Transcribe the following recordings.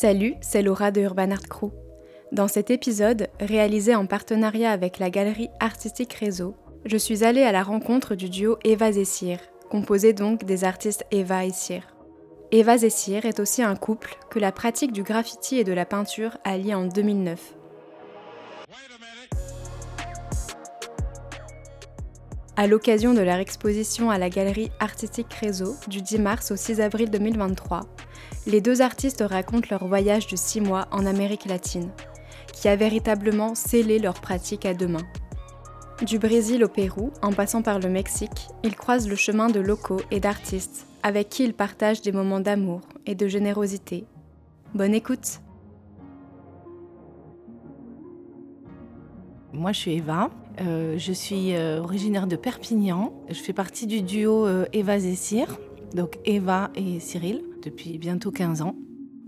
Salut, c'est Laura de Urban Art Crew. Dans cet épisode, réalisé en partenariat avec la galerie artistique Réseau, je suis allée à la rencontre du duo Eva Zessir, composé donc des artistes Eva et Cyr. Eva Zessir est aussi un couple que la pratique du graffiti et de la peinture a lié en 2009. À l'occasion de leur exposition à la galerie artistique Réseau du 10 mars au 6 avril 2023, les deux artistes racontent leur voyage de six mois en Amérique latine, qui a véritablement scellé leur pratique à deux mains. Du Brésil au Pérou, en passant par le Mexique, ils croisent le chemin de locaux et d'artistes avec qui ils partagent des moments d'amour et de générosité. Bonne écoute Moi, je suis Eva. Euh, je suis euh, originaire de Perpignan. Je fais partie du duo euh, Eva Zessir, donc Eva et Cyril, depuis bientôt 15 ans.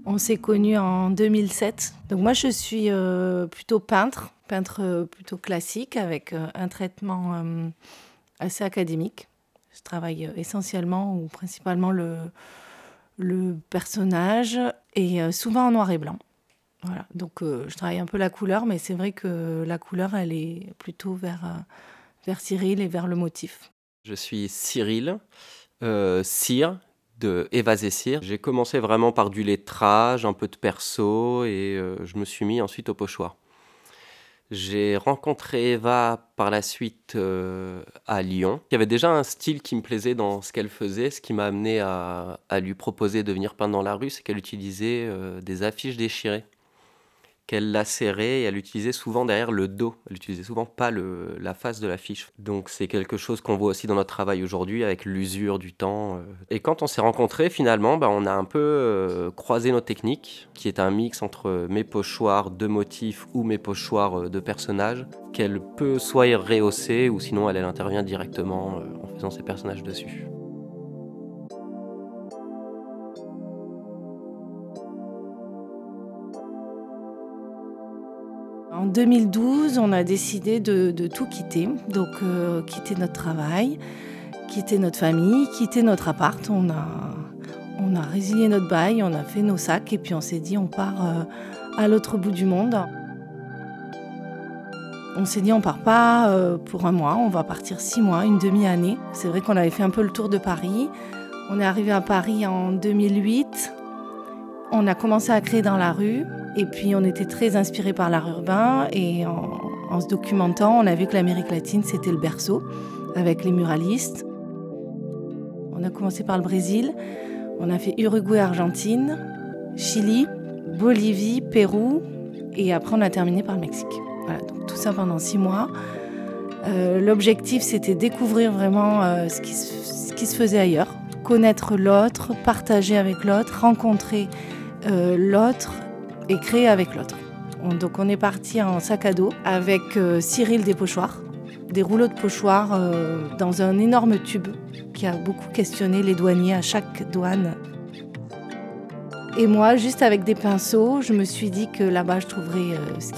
On s'est connus en 2007. Donc moi, je suis plutôt peintre, peintre plutôt classique, avec un traitement assez académique. Je travaille essentiellement ou principalement le, personnage et souvent en noir et blanc. Voilà, donc euh, je travaille un peu la couleur, mais c'est vrai que la couleur, elle est plutôt vers, euh, vers Cyril et vers le motif. Je suis Cyril, euh, Cyr, de Eva Zessir. J'ai commencé vraiment par du lettrage, un peu de perso, et euh, je me suis mis ensuite au pochoir. J'ai rencontré Eva par la suite à Lyon. Il y avait déjà un style qui me plaisait dans ce qu'elle faisait. Ce qui m'a amené à, à, lui proposer de venir peindre dans la rue, c'est qu'elle utilisait des affiches déchirées qu'elle lacérait et elle utilisait souvent derrière le dos. Elle utilisait souvent pas le, la face de l'affiche. Donc c'est quelque chose qu'on voit aussi dans notre travail aujourd'hui avec l'usure du temps. Euh. Et quand on s'est rencontrés, finalement, bah, on a un peu euh, croisé nos techniques, qui est un mix entre mes pochoirs de motifs ou mes pochoirs euh, de personnages, qu'elle peut soit rehausser ou sinon elle intervient directement en faisant ses personnages dessus. En 2012, on a décidé de, tout quitter, donc euh, quitter notre travail, quitter notre famille, quitter notre appart. On a, résilié notre bail, on a fait nos sacs et puis on s'est dit on part euh, à l'autre bout du monde. On s'est dit on part pas euh, pour un mois, on va partir six mois, une demi-année. C'est vrai qu'on avait fait un peu le tour de Paris. On est arrivé à Paris en 2008. On a commencé à créer dans la rue. Et puis on était très inspiré par l'art urbain et en, se documentant, on a vu que l'Amérique latine, c'était le berceau avec les muralistes. On a commencé par le Brésil, on a fait Uruguay, Argentine, Chili, Bolivie, Pérou et après on a terminé par le Mexique. Voilà, donc tout ça pendant six mois. Euh, l'objectif, c'était découvrir vraiment euh, ce, qui se, faisait ailleurs, connaître l'autre, partager avec l'autre, rencontrer euh, l'autre et créer avec l'autre. donc on est parti en sac à dos avec euh, Cyril des pochoirs, des rouleaux de pochoirs euh, dans un énorme tube qui a beaucoup questionné les douaniers à chaque douane. Et moi, juste avec des pinceaux, je me suis dit que là-bas je trouverais ce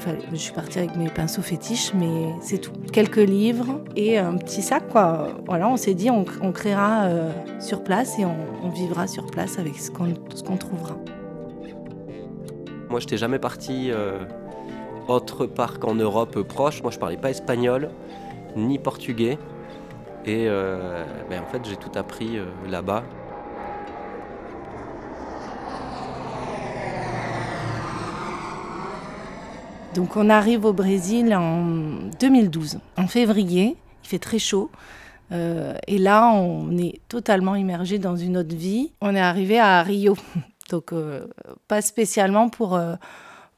fallait. Je suis partie avec mes pinceaux fétiches, mais c'est tout. Quelques livres et un petit sac, quoi. Voilà, on s'est dit on, créera sur place et on, vivra sur place avec ce qu'on trouvera. Moi, je n'étais jamais parti euh, autre part qu'en Europe proche. Moi, je parlais pas espagnol ni portugais. Et euh, ben, en fait, j'ai tout appris euh, là-bas. Donc on arrive au Brésil en 2012, en février, il fait très chaud. et là, on est totalement immergé dans une autre vie. On est arrivé à Rio, donc, euh, pas spécialement pour, euh,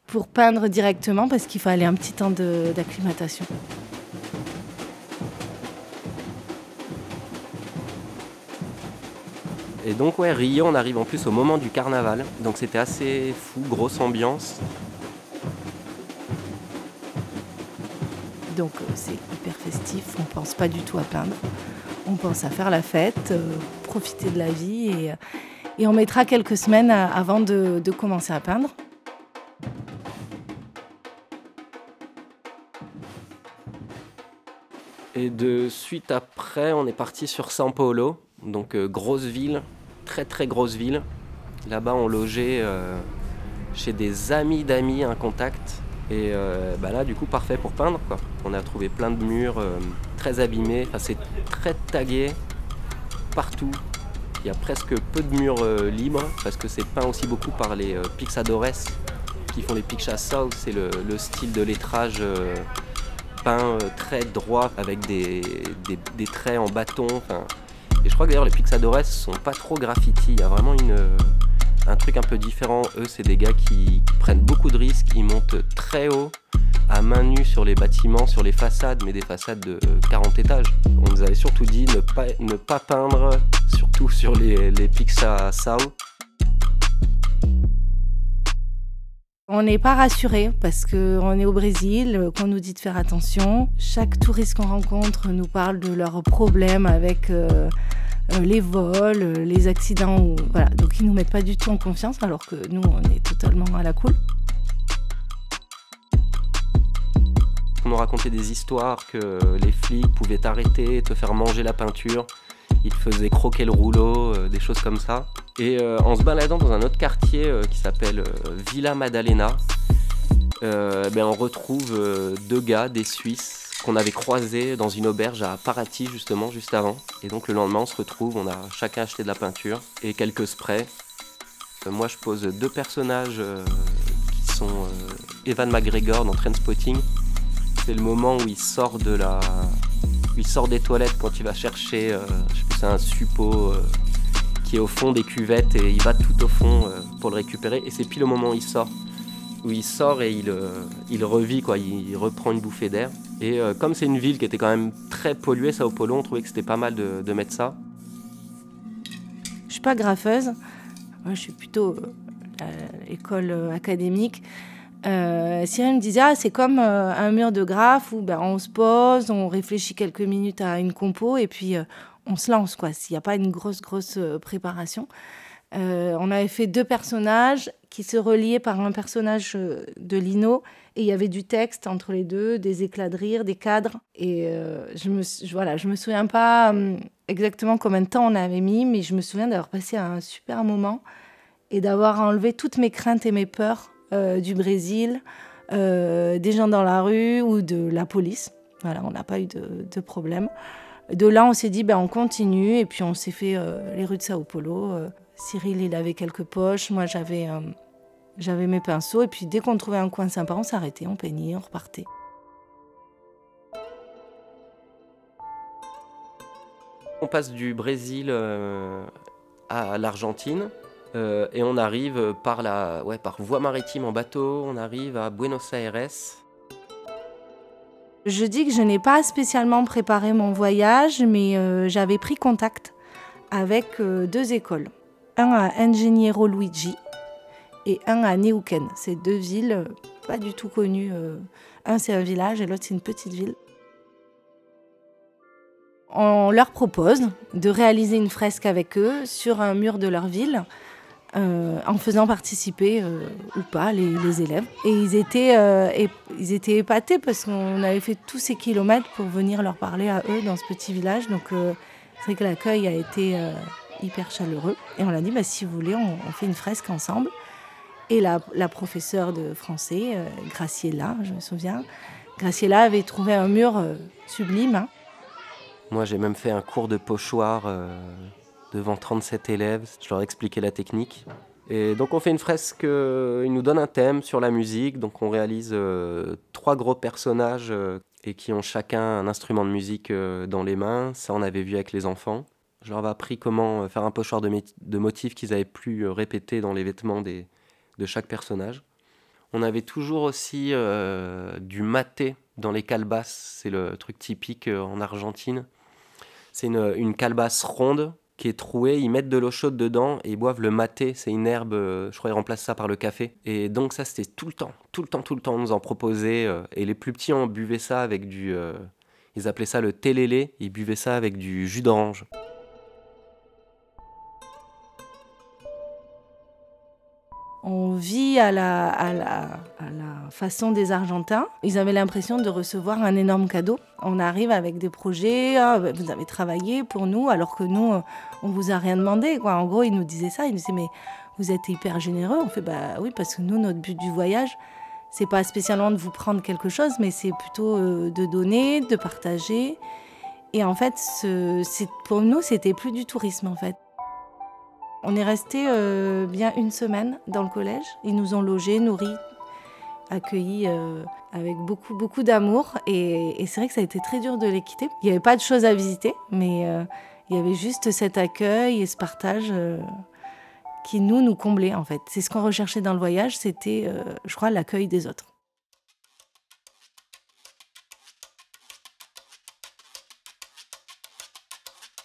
pour peindre directement parce qu'il fallait un petit temps d'acclimatation. Et donc, ouais, Rio, on arrive en plus au moment du carnaval. Donc, c'était assez fou, grosse ambiance. Donc, euh, c'est hyper festif. On pense pas du tout à peindre. On pense à faire la fête, profiter de la vie et et on mettra quelques semaines avant de, commencer à peindre. Et de suite après, on est parti sur São Paulo, donc euh, grosse ville, très très grosse ville. Là-bas, on logeait euh, chez des amis d'amis un contact. Et euh, bah là, du coup, parfait pour peindre. Quoi. On a trouvé plein de murs euh, très abîmés. Enfin, c'est très tagué partout. Il y a presque peu de murs euh, libres parce que c'est peint aussi beaucoup par les Pixadores qui font les South. C'est le, style de lettrage peint très droit avec des, traits en bâton. et je crois que d'ailleurs les Pixadores sont pas trop graffiti. Il y a vraiment une un truc un peu différent. Eux, c'est des gars qui prennent beaucoup de risques, ils montent très haut, à main nue sur les bâtiments, sur les façades, mais des façades de 40 étages. On nous avait surtout dit ne pas, peindre, surtout sur les, les à Sao. On n'est pas rassuré parce qu'on est au Brésil, qu'on nous dit de faire attention. Chaque touriste qu'on rencontre nous parle de leurs problèmes avec euh, euh, les vols, euh, les accidents. Voilà. Donc ils nous mettent pas du tout en confiance alors que nous, on est totalement à la cool. On nous racontait des histoires que les flics pouvaient t'arrêter, te faire manger la peinture, ils te faisaient croquer le rouleau, euh, des choses comme ça. Et en se baladant dans un autre quartier qui s'appelle Villa Madalena, ben on retrouve deux gars, des Suisses, qu'on avait croisé dans une auberge à Paraty justement juste avant. Et donc le lendemain on se retrouve, on a chacun acheté de la peinture et quelques sprays. Euh, moi je pose deux personnages euh, qui sont euh, Evan McGregor dans Trainspotting. C'est le moment où il sort de la, il sort des toilettes quand il va chercher, un suppôt qui est au fond des cuvettes et il va tout au fond pour le récupérer. Et c'est pile au moment où il sort où il sort et il, euh, revit, quoi, il, reprend une bouffée d'air. Et euh, comme c'est une ville qui était quand même très polluée, Sao Paulo, on trouvait que c'était pas mal de, mettre ça. Je suis pas graffeuse, moi je suis plutôt à euh, l'école académique. Cyril me disait, ah, c'est comme un mur de graphe où ben, on se pose, on réfléchit quelques minutes à une compo et puis on se lance, quoi, s'il n'y a pas une grosse, grosse préparation. On avait fait deux personnages qui se reliaient par un personnage euh, de Lino et il y avait du texte entre les deux, des éclats de rire, des cadres. Et euh, je me voilà, je me souviens pas hum, exactement combien de temps on avait mis, mais je me souviens d'avoir passé un super moment et d'avoir enlevé toutes mes craintes et mes peurs du Brésil, des gens dans la rue ou de la police. Voilà, on n'a pas eu de, de, problème. De là, on s'est dit, ben, on continue et puis on s'est fait les rues de Sao Paulo. Cyril, il avait quelques poches. Moi, j'avais euh, j'avais mes pinceaux. Et puis, dès qu'on trouvait un coin sympa, on s'arrêtait, on peignait, on repartait. On passe du Brésil euh, à l'Argentine euh, et on arrive par, la, ouais, par voie maritime en bateau, on arrive à Buenos Aires. Je dis que je n'ai pas spécialement préparé mon voyage, mais j'avais pris contact avec deux écoles un à Ingeniero Luigi et un à Neuquén. C'est deux villes euh, pas du tout connues. Euh, un c'est un village et l'autre c'est une petite ville. On leur propose de réaliser une fresque avec eux sur un mur de leur ville. Euh, en faisant participer ou pas les, élèves. Et ils étaient, ils étaient épatés parce qu'on avait fait tous ces kilomètres pour venir leur parler à eux dans ce petit village. Donc c'est vrai que l'accueil a été hyper chaleureux. Et on a dit, bah, si vous voulez, on, fait une fresque ensemble. Et la, la professeure de français, euh, Graciela, je me souviens, Graciela avait trouvé un mur euh, sublime. Hein. Moi, j'ai même fait un cours de pochoir euh, devant 37 élèves. Je leur ai expliqué la technique. Et donc, on fait une fresque, ils nous donnent un thème sur la musique. Donc, on réalise trois gros personnages et qui ont chacun un instrument de musique dans les mains. Ça, on avait vu avec les enfants. Je leur avais appris comment euh, faire un pochoir de, motifs qu'ils avaient pu euh, répéter dans les vêtements de chaque personnage. On avait toujours aussi euh, du maté dans les calebasses, c'est le truc typique en Argentine. C'est une, une, calebasse ronde qui est trouée, ils mettent de l'eau chaude dedans et ils boivent le maté, c'est une herbe, je crois qu'ils remplacent ça par le café. Et donc ça c'était tout le temps, tout le temps, tout le temps, on nous en proposait. et les plus petits, on buvait ça avec du... ils appelaient ça le télélé, ils buvaient ça avec du jus d'orange. On vit à la, façon des Argentins. Ils avaient l'impression de recevoir un énorme cadeau. On arrive avec des projets, ah, bah, vous avez travaillé pour nous, alors que nous, euh, on vous a rien demandé. Quoi. En gros, ils nous disaient ça. Ils nous disaient, mais vous êtes hyper généreux. On fait, bah oui, parce que nous, notre but du voyage, c'est pas spécialement de vous prendre quelque chose, mais c'est plutôt euh, de donner, de partager. Et en fait, pour nous, c'était plus du tourisme en fait. On est resté euh, bien une semaine dans le collège. Ils nous ont logés, nourris, accueillis euh, avec beaucoup, beaucoup d'amour. Et, c'est vrai que ça a été très dur de les quitter. Il n'y avait pas de choses à visiter, mais euh, il y avait juste cet accueil et ce partage qui nous, nous comblait en fait. C'est ce qu'on recherchait dans le voyage, c'était, je crois, l'accueil des autres.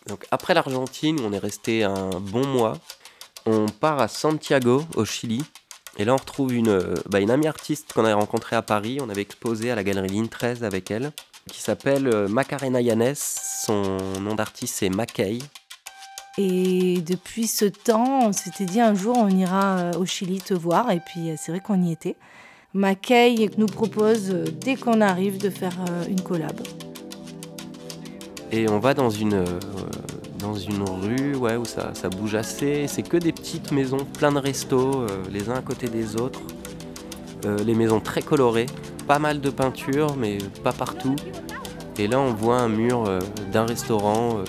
Donc après l'Argentine, on est resté un bon mois. On part à Santiago, au Chili. Et là, on retrouve une, bah, une amie artiste qu'on avait rencontrée à Paris. On avait exposé à la galerie Ligne 13 avec elle, qui s'appelle euh, Macarena Yanes. Son nom d'artiste, c'est Mackay. Et depuis ce temps, on s'était dit un jour, on ira euh, au Chili te voir. Et puis, euh, c'est vrai qu'on y était. Mackay nous propose, dès qu'on arrive, de faire une collab. Et on va dans une, euh, dans une rue ouais, où ça, bouge assez. C'est que des petites maisons, plein de restos, euh, les uns à côté des autres. Euh, les maisons très colorées, pas mal de peintures, mais pas partout. Et là, on voit un mur d'un restaurant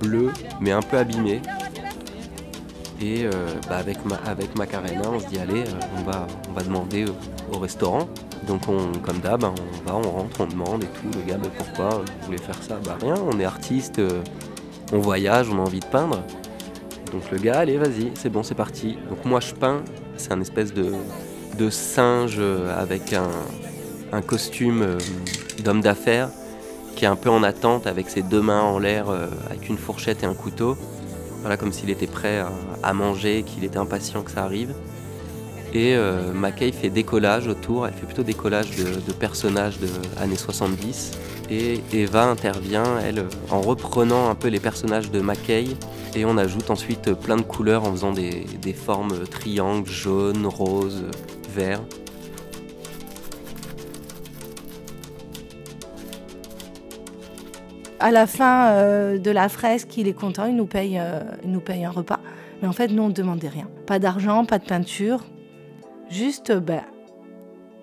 bleu, mais un peu abîmé. Et bah, avec, ma, avec Macarena, on se dit allez, on, va, demander au restaurant. Donc on, comme d'hab, hein, on va, on rentre, on demande et tout. Le gars, bah, pourquoi vous voulez faire ça? Bah rien, on est artiste, euh, on voyage, on a envie de peindre. Donc le gars, allez, vas-y, c'est bon, c'est parti. Donc moi je peins, c'est un espèce de, singe euh, avec un, costume euh, d'homme d'affaires qui est un peu en attente avec ses deux mains en l'air, avec une fourchette et un couteau. Voilà, comme s'il était prêt à, manger, qu'il était impatient que ça arrive. Et euh, Mackay fait décollage autour, elle fait plutôt décollage de, de personnages de années 70. Et Eva intervient, elle, en reprenant un peu les personnages de Mackay. Et on ajoute ensuite plein de couleurs en faisant des, formes triangles, jaune, rose, vert. À la fin euh, de la fresque, il est content, il nous paye, euh, nous paye un repas. Mais en fait, nous, on ne demandait rien. Pas d'argent, pas de peinture. Juste ben,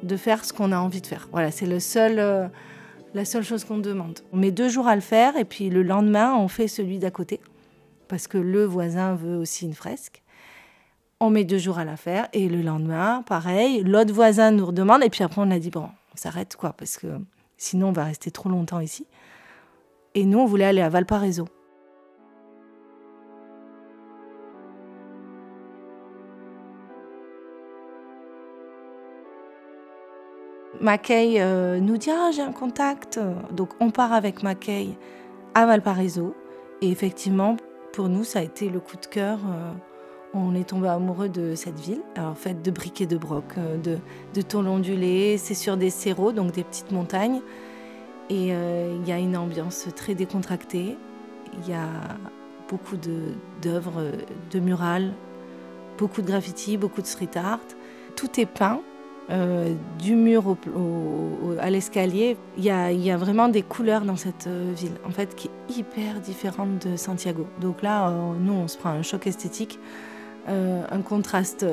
de faire ce qu'on a envie de faire. Voilà, c'est le seul, euh, la seule chose qu'on demande. On met deux jours à le faire et puis le lendemain, on fait celui d'à côté. Parce que le voisin veut aussi une fresque. On met deux jours à la faire et le lendemain, pareil, l'autre voisin nous redemande et puis après on a dit bon, on s'arrête quoi parce que sinon on va rester trop longtemps ici. Et nous, on voulait aller à Valparaiso. Mackay euh, nous dit Ah, j'ai un contact. Donc, on part avec Mackay à Valparaiso. Et effectivement, pour nous, ça a été le coup de cœur. Euh, on est tombé amoureux de cette ville. Alors, fait, de briques et de broc, euh, de, de tôle ondulée. C'est sur des cerros, donc des petites montagnes. Et il y a une ambiance très décontractée. Il y a beaucoup d'œuvres, de, de murales, beaucoup de graffiti, beaucoup de street art. Tout est peint euh, du mur à l'escalier, il y, a, vraiment des couleurs dans cette euh, ville, en fait, qui est hyper différente de Santiago. Donc là, euh, nous, on se prend un choc esthétique, un contraste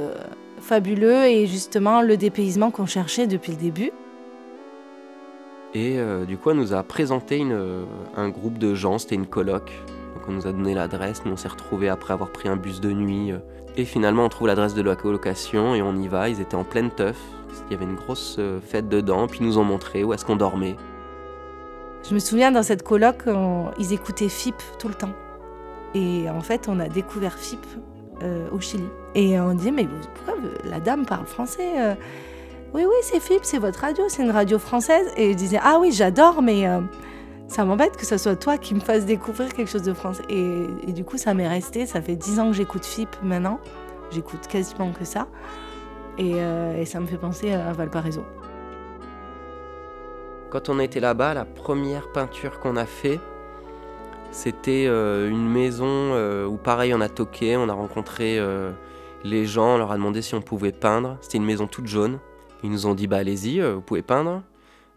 fabuleux et justement le dépaysement qu'on cherchait depuis le début. Et du coup, elle nous a présenté un groupe de gens, c'était une coloc. Donc on nous a donné l'adresse, nous on s'est retrouvés après avoir pris un bus de nuit. Et finalement, on trouve l'adresse de la colocation et on y va. Ils étaient en pleine teuf. Il y avait une grosse euh, fête dedans, puis ils nous ont montré où est-ce qu'on dormait. Je me souviens dans cette coloc, ils écoutaient FIP tout le temps. Et en fait, on a découvert FIP euh, au Chili. Et on dit, mais pourquoi la dame parle français euh? Oui, oui, c'est FIP, c'est votre radio, c'est une radio française. Et je disais, ah oui, j'adore, mais ça m'embête que ce soit toi qui me fasse découvrir quelque chose de français. Et, et du coup, ça m'est resté. Ça fait dix ans que j'écoute FIP maintenant. J'écoute quasiment que ça. Euh, et, ça me fait penser à Valparaiso. Quand on était là-bas, la première peinture qu'on a fait, c'était euh, une maison euh, où pareil on a toqué, on a rencontré les gens, on leur a demandé si on pouvait peindre. C'était une maison toute jaune. Ils nous ont dit bah allez-y, vous pouvez peindre.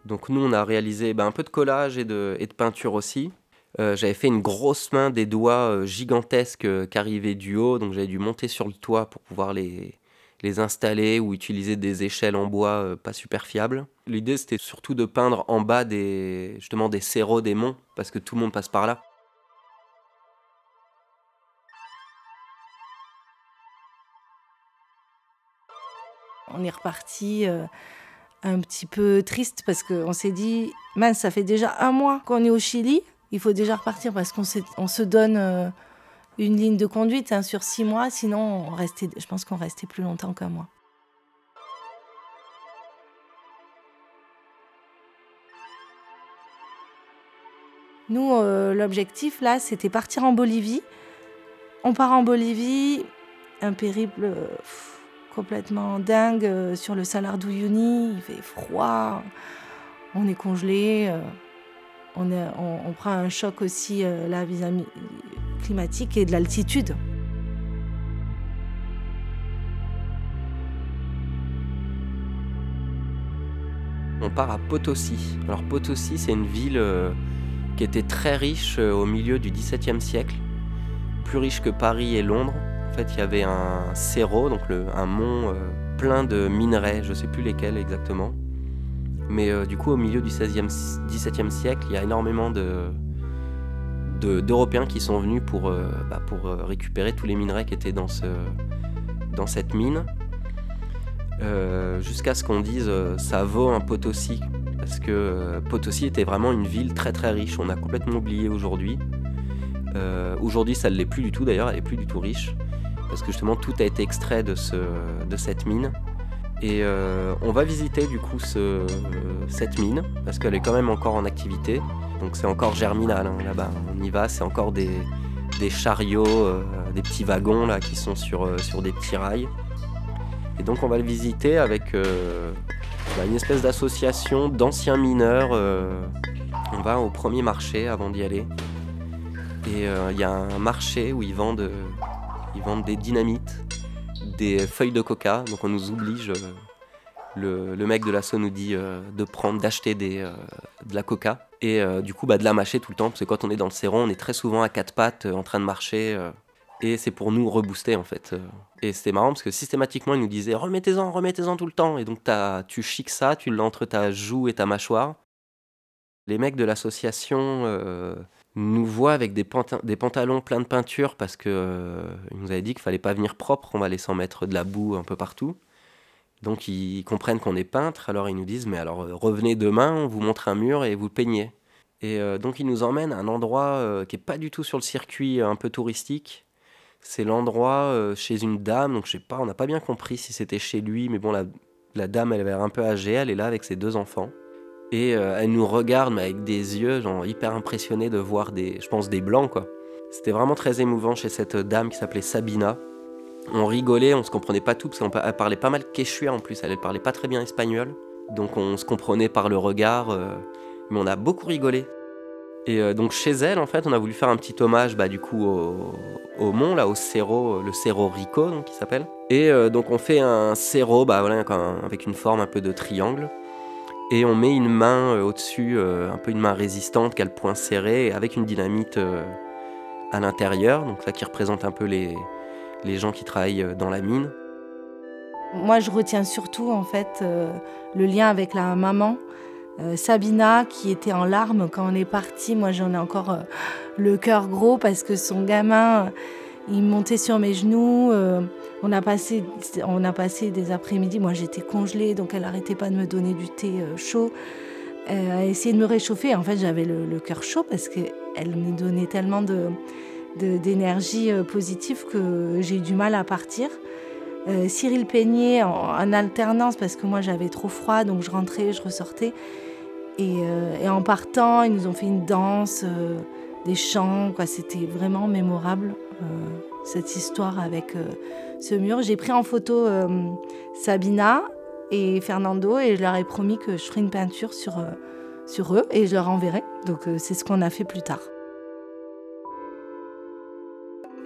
Donc nous on a réalisé bah, un peu de collage et de, et de peinture aussi. j'avais fait une grosse main des doigts gigantesques qui arrivaient du haut, donc j'avais dû monter sur le toit pour pouvoir les, les installer ou utiliser des échelles en bois euh, pas super fiables. L'idée c'était surtout de peindre en bas des justement des cerros des monts parce que tout le monde passe par là. On est reparti euh, un petit peu triste parce qu'on s'est dit, mince, ça fait déjà un mois qu'on est au Chili, il faut déjà repartir parce qu'on se donne euh, une ligne de conduite hein, sur six mois, sinon je pense qu'on restait plus longtemps qu'un mois. Nous, euh, l'objectif là, c'était partir en Bolivie. On part en Bolivie, un périple complètement dingue euh, sur le Salar d'Uyuni, il fait froid, on est congelé. Euh, on, prend un choc aussi euh, la vis climatique et de l'altitude. On part à Potosi. Alors Potosi, c'est une ville euh, qui était très riche euh, au milieu du XVIIe siècle, plus riche que Paris et Londres. En fait, il y avait un cerro, donc un mont plein de minerais, je ne sais plus lesquels exactement. Mais euh, du coup, au milieu du 16e, 17e siècle, il y a énormément de, d'Européens qui sont venus pour, euh, bah, euh, récupérer tous les minerais qui étaient dans, ce, dans cette mine. Jusqu'à ce qu'on dise ça vaut un Potosi. Parce que Potosi était vraiment une ville très très riche. On a complètement oublié aujourd'hui. aujourd'hui, ça ne l'est plus du tout d'ailleurs, elle est plus du tout riche. Parce que justement, tout a été extrait de cette mine. Et euh, on va visiter du coup cette mine parce qu'elle est quand même encore en activité. Donc c'est encore germinal hein, là-bas. On y va, c'est encore des, chariots, euh, des petits wagons là qui sont sur, euh, sur des petits rails. Et donc on va le visiter avec bah, une espèce d'association d'anciens mineurs. on va au premier marché avant d'y aller. Et il y a un marché où ils vendent, ils vendent des dynamites des feuilles de coca. Donc on nous oblige, euh, le, mec de l'assaut nous dit euh, de prendre, d'acheter euh, de la coca. Et du coup, bah, de la mâcher tout le temps. Parce que quand on est dans le séron, on est très souvent à quatre pattes en train de marcher. et c'est pour nous rebooster en fait. Et c'était marrant parce que systématiquement, il nous disait remettez-en, remettez-en tout le temps. Et donc tu chiques ça, tu l'as entre ta joue et ta mâchoire. Les mecs de l'association nous voit avec des, pantalons pleins de peinture parce que euh, nous avait dit qu'il fallait pas venir propre, on va laisser en mettre de la boue un peu partout. Donc ils comprennent qu'on est peintre, alors ils nous disent mais alors euh, revenez demain, on vous montre un mur et vous peignez. Et euh, donc ils nous emmènent à un endroit qui est pas du tout sur le circuit un peu touristique. C'est l'endroit chez une dame, donc je sais pas, on n'a pas bien compris si c'était chez lui, mais bon la, la dame elle avait l'air un peu âgée, elle est là avec ses deux enfants. Et euh, elle nous regarde mais avec des yeux genre hyper impressionnés de voir des, je pense, des blancs quoi. C'était vraiment très émouvant chez cette dame qui s'appelait Sabina. On rigolait, on se comprenait pas tout parce qu'elle parlait pas mal quechua en plus, elle, parlait pas très bien espagnol. Donc on se comprenait par le regard, euh, mais on a beaucoup rigolé. Et euh, donc chez elle, en fait, on a voulu faire un petit hommage bah, du coup au, mont, là, au cerro, le cerro Rico, donc, qui s'appelle. Et donc on fait un cerro bah, voilà, avec une forme un peu de triangle et on met une main euh, au-dessus, euh, un peu une main résistante qui a le poing serré, avec une dynamite euh, à l'intérieur, donc ça qui représente un peu les, les gens qui travaillent dans la mine. Moi, je retiens surtout en fait le lien avec la maman, Sabina, qui était en larmes quand on est parti. Moi, j'en ai encore le cœur gros parce que son gamin, il montait sur mes genoux. On a passé, on a passé des après-midi. Moi, j'étais congelée, donc elle n'arrêtait pas de me donner du thé euh, chaud. A essayé de me réchauffer. En fait, j'avais le, cœur chaud parce qu'elle me donnait tellement d'énergie euh, positive que j'ai eu du mal à partir. Euh, Cyril peignait en, alternance parce que moi j'avais trop froid, donc je rentrais, je ressortais. Et, en partant, ils nous ont fait une danse, des chants, quoi. C'était vraiment mémorable cette histoire avec ce mur. J'ai pris en photo euh, Sabina et Fernando et je leur ai promis que je ferai une peinture sur, euh, sur eux et je leur enverrai. Donc euh, c'est ce qu'on a fait plus tard.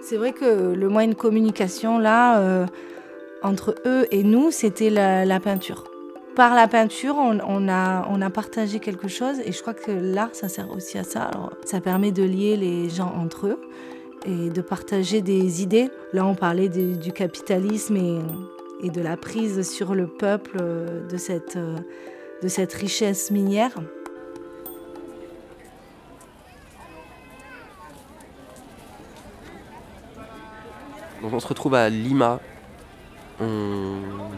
C'est vrai que le moyen de communication là entre eux et nous, c'était la, peinture. par la peinture, on, a, on a partagé quelque chose et je crois que l'art, ça sert aussi à ça. ça permet de lier les gens entre eux et de partager des idées. Là, on parlait du capitalisme et, de la prise sur le peuple de cette, de cette richesse minière. on se retrouve à Lima. On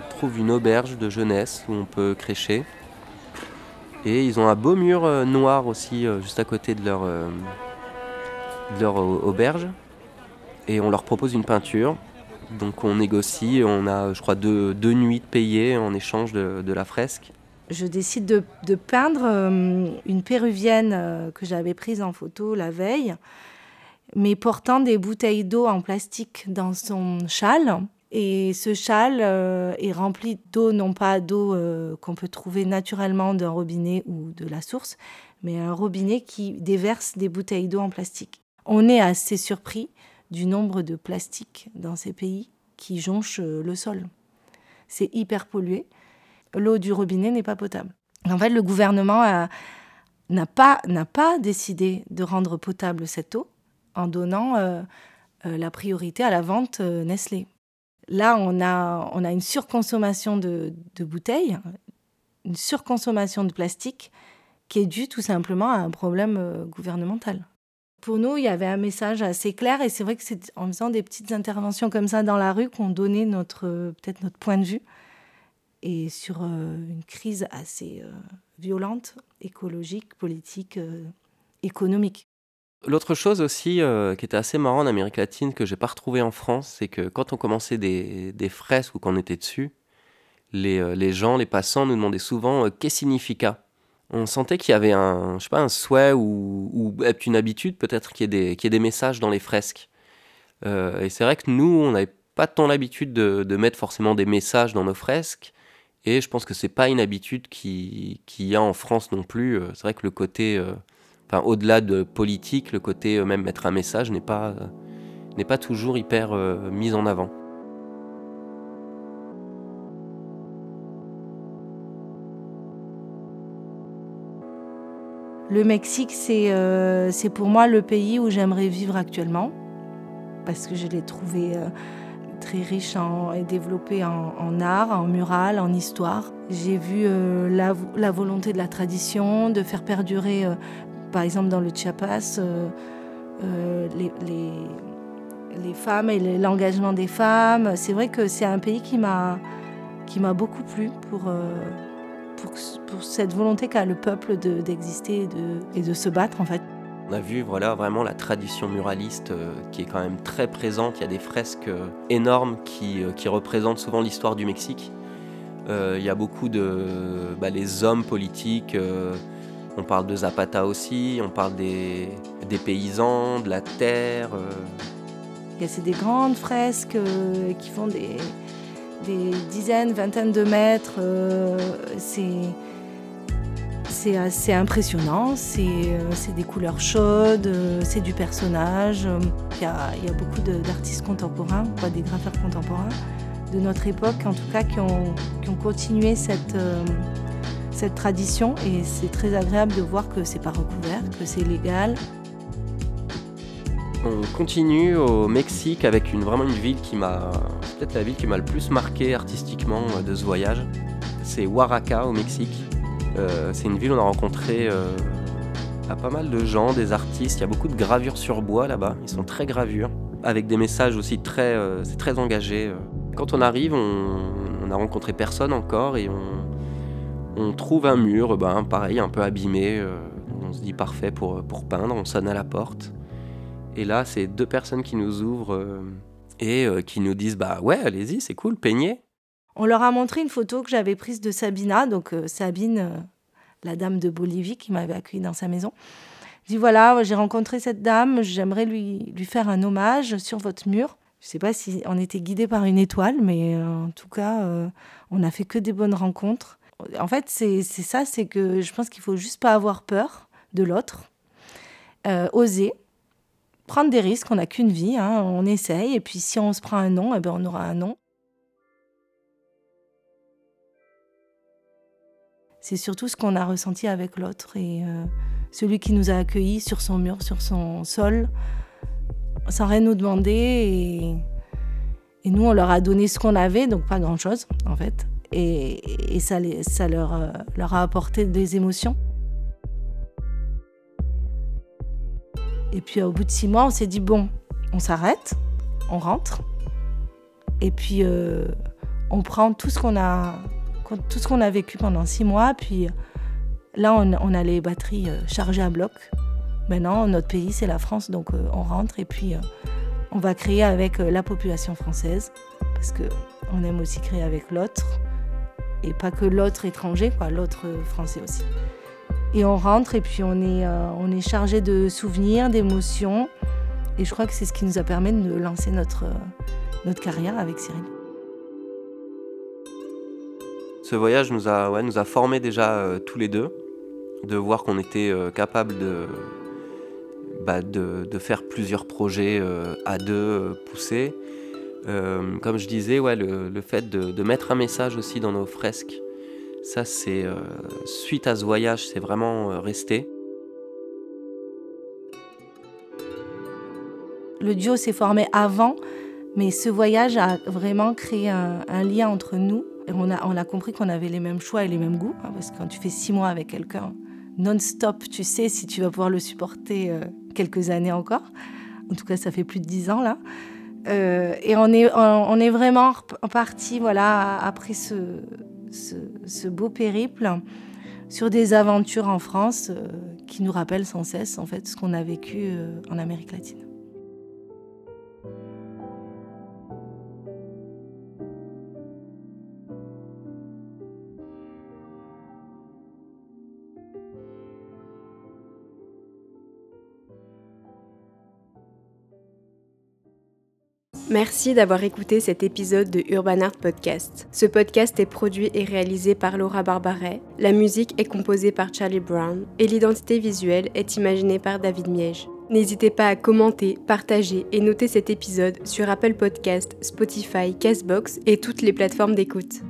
trouve une auberge de jeunesse où on peut crécher. Et ils ont un beau mur euh, noir aussi euh, juste à côté de leur, euh, leur auberge. Et on leur propose une peinture. Donc on négocie, on a je crois deux, nuits de payer en échange de, la fresque. Je décide de, de peindre une péruvienne que j'avais prise en photo la veille mais portant des bouteilles d'eau en plastique dans son châle. Et ce châle euh, est rempli d'eau, non pas d'eau euh, qu'on peut trouver naturellement d'un robinet ou de la source, mais un robinet qui déverse des bouteilles d'eau en plastique. On est assez surpris du nombre de plastiques dans ces pays qui jonchent euh, le sol. C'est hyper pollué. L'eau du robinet n'est pas potable. En fait, le gouvernement n'a pas, décidé de rendre potable cette eau en donnant euh, euh, la priorité à la vente Nestlé. Là, on a, on a une surconsommation de, bouteilles, une surconsommation de plastique qui est due tout simplement à un problème gouvernemental. Pour nous, il y avait un message assez clair et c'est vrai que c'est en faisant des petites interventions comme ça dans la rue qu'on donnait notre peut-être notre point de vue et sur une crise assez violente, écologique, politique, économique. L'autre chose aussi euh, qui était assez marrant en Amérique latine que j'ai pas retrouvé en France, c'est que quand on commençait des, fresques ou qu'on était dessus, les, euh, les, gens, les passants nous demandaient souvent euh, qu'est-ce significa? On sentait qu'il y avait un, je sais pas, un souhait ou, une habitude peut-être qu'il y, ait des, messages dans les fresques. et c'est vrai que nous, on n'avait pas tant l'habitude de, mettre forcément des messages dans nos fresques. Et je pense que c'est pas une habitude qui, qui y a en France non plus. C'est vrai que le côté au-delà de politique, le côté euh, même mettre un message n'est pas, euh, n'est pas toujours hyper euh, mis en avant. Le Mexique, c'est c'est pour moi le pays où j'aimerais vivre actuellement, parce que je l'ai trouvé très riche et développé en, art, en mural, en histoire. J'ai vu la, la, volonté de la tradition, de faire perdurer par exemple, dans le Chiapas, euh, euh, les, les, femmes et l'engagement des femmes. C'est vrai que c'est un pays qui m'a beaucoup plu pour, euh, pour, pour, cette volonté qu'a le peuple d'exister et, de, et de se battre en fait. On a vu voilà, vraiment la tradition muraliste qui est quand même très présente. Il y a des fresques énormes qui, qui représentent souvent l'histoire du Mexique. il y a beaucoup de bah, les hommes politiques, on parle de Zapata aussi, on parle des, paysans, de la terre. Euh. C'est des grandes fresques euh, qui font des, dizaines, vingtaines de mètres. Euh, c'est assez impressionnant, c'est des couleurs chaudes, c'est du personnage. Il y a, beaucoup d'artistes contemporains, des graffeurs contemporains de notre époque en tout cas qui ont, qui ont continué cette cette tradition et c'est très agréable de voir que c'est pas recouvert, que c'est légal. On continue au Mexique avec une, ville qui m'a, peut-être la ville qui m'a le plus marqué artistiquement euh, de ce voyage. C'est Oaxaca au Mexique. Euh, c'est une ville où on a rencontré euh, pas mal de gens, des artistes. Il y a beaucoup de gravures sur bois là-bas. Ils sont très gravures, avec des messages aussi très, c'est très engagé. Quand on arrive, on, on a rencontré personne encore et on, trouve un mur, ben, pareil, un peu abîmé. Euh, on se dit parfait pour, pour peindre. On sonne à la porte. Et là, c'est deux personnes qui nous ouvrent euh, et euh, qui nous disent Bah ouais, allez-y, c'est cool, peignez. On leur a montré une photo que j'avais prise de Sabina, donc Sabine, la dame de Bolivie qui m'avait accueilli dans sa maison. dit voilà, j'ai rencontré cette dame, j'aimerais lui, faire un hommage sur votre mur. Je ne sais pas si on était guidé par une étoile, mais en tout cas, on n'a fait que des bonnes rencontres en fait, c'est ça, c'est que je pense qu'il faut juste pas avoir peur de l'autre, euh, oser, prendre des risques, on n'a qu'une vie, hein, on essaye, et puis si on se prend un nom, eh ben on aura un nom. c'est surtout ce qu'on a ressenti avec l'autre et euh, celui qui nous a accueillis sur son mur, sur son sol, sans rien nous demander. Et, nous, on leur a donné ce qu'on avait, donc pas grand-chose en fait. Et, ça, euh, leur a apporté des émotions. Et puis au bout de six mois, on s'est dit, bon, on s'arrête, on rentre. Et puis euh, on prend tout ce qu'on a tout ce qu'on a vécu pendant six mois. Puis là, on, a les batteries euh, chargées à bloc. Maintenant, notre pays, c'est la France, donc euh, on rentre et puis euh, on va créer avec la population française, parce qu'on aime aussi créer avec l'autre, et pas que l'autre étranger, quoi, l'autre français aussi. Et on rentre et puis on est, on est chargé de souvenirs, d'émotions, et je crois que c'est ce qui nous a permis de lancer notre, notre carrière avec Cyril. Ce voyage nous a, ouais, nous a formés déjà euh, tous les deux, de voir qu'on était euh, capable de, bah, de, de, faire plusieurs projets euh, à deux, poussés. comme je disais, ouais, le, le fait de, de, mettre un message aussi dans nos fresques, ça c'est suite à ce voyage, c'est vraiment resté. Le duo s'est formé avant, mais ce voyage a vraiment créé un, lien entre nous on a, on a compris qu'on avait les mêmes choix et les mêmes goûts, hein, parce que quand tu fais six mois avec quelqu'un non-stop, tu sais si tu vas pouvoir le supporter euh, quelques années encore. En tout cas, ça fait plus de dix ans là. Euh, et on est, on, est vraiment parti, voilà, après ce, ce, beau périple, sur des aventures en France euh, qui nous rappellent sans cesse en fait ce qu'on a vécu en Amérique latine. Merci d'avoir écouté cet épisode de Urban Art Podcast. Ce podcast est produit et réalisé par Laura Barbaret, la musique est composée par Charlie Brown et l'identité visuelle est imaginée par David Miege. N'hésitez pas à commenter, partager et noter cet épisode sur Apple Podcast, Spotify, Castbox et toutes les plateformes d'écoute.